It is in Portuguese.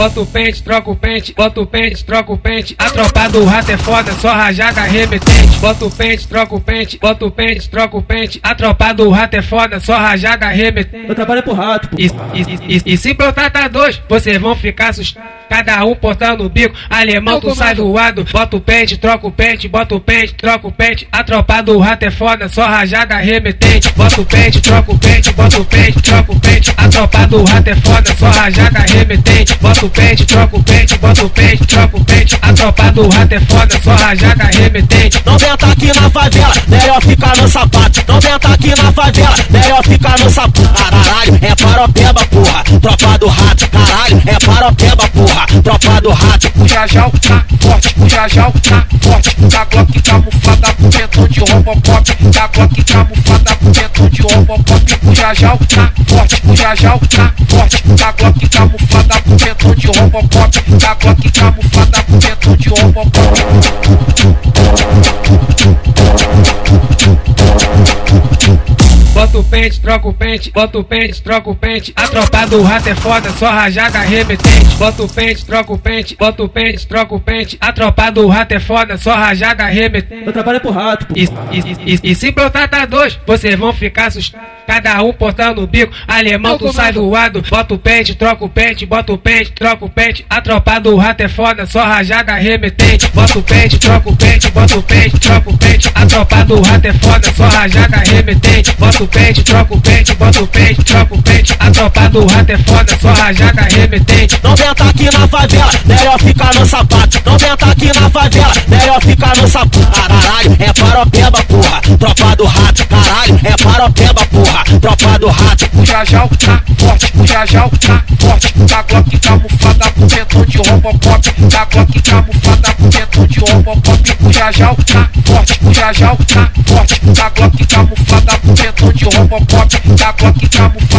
bota o pente, troca o pente, bota o pente, troca o pente. A tropa do rato é foda, só rajada remetente. Bota o pente, troca o pente, bota o pente, troca o pente. A tropa do rato é foda, só rajada remetente. Eu trabalho pro rato, pô. E, e, e, e se brotar tá dois, vocês vão ficar assustados. Cada um portando o bico, alemão tu sai do lado, bota o pente, troca o pente, bota o pente, troca o pente. A tropa do rato é foda, só rajada remetente. Bota o pente, troca o pente, bota o pente, troca o pente. Tropa do rato é foda, só rajada remetente. Bota o pente, troca o pente, bota o pente, troca o pente. A tropa do rato é foda, só rajada remetente. Não venta aqui na favela, melhor ficar no sapato. Não venta aqui na favela, melhor ficar no sapato. Caralho, é paropeba, porra. Tropa do rato, caralho, é paropeba, porra. Tropa do rato, O Jajal tá forte, o Jajal tá forte. Da Glock camuflada pentão de Robocop. Da Glock camuflada pentão de Robocop. O Jajal tá forte, o Jajal tá forte. Da Glock camuflada com pentão de Robocop. Da Glock camuflada com pentão de Robocop. O pente, troca o pente, bota o pente, troca o pente. A tropa do rato é foda, só rajada remetente. Bota o pente, troca o pente, bota o pente, troca o pente. A tropa do rato é foda, só rajada remetente. Eu trabalho pro rato, pô. E, e, e, e se brotar tá dois, vocês vão ficar assustados. Cada um portando o bico, alemão tu sai do lado, bota o pente, troca o pente, bota o pente, troca o pente. A tropa do rato é foda, só rajada remetente. Bota o pente, troca o pente, bota o pente, troca o pente. A tropa do rato é foda, só rajada remetente. Bota o pente, troca o pente, bota o pente, troca o pente. A tropa do rato é foda, só rajada remetente. não venta aqui na favela, melhor ficar no sapato. Não venta aqui na favela, melhor ficar no sapato. Caralho, é paropeba, porra. Tropa do rato, caralho, é paropeba, porra. Tropa do rato, O Jajal tá forte, o Jajal tá forte. Da Glock camuflada com pentão de Robocop. Da Glock camuflada com pentão de Robocop. O Jajal tá forte, o Jajal tá forte. Da Glock camuflada Robocop. Da Glock camuflada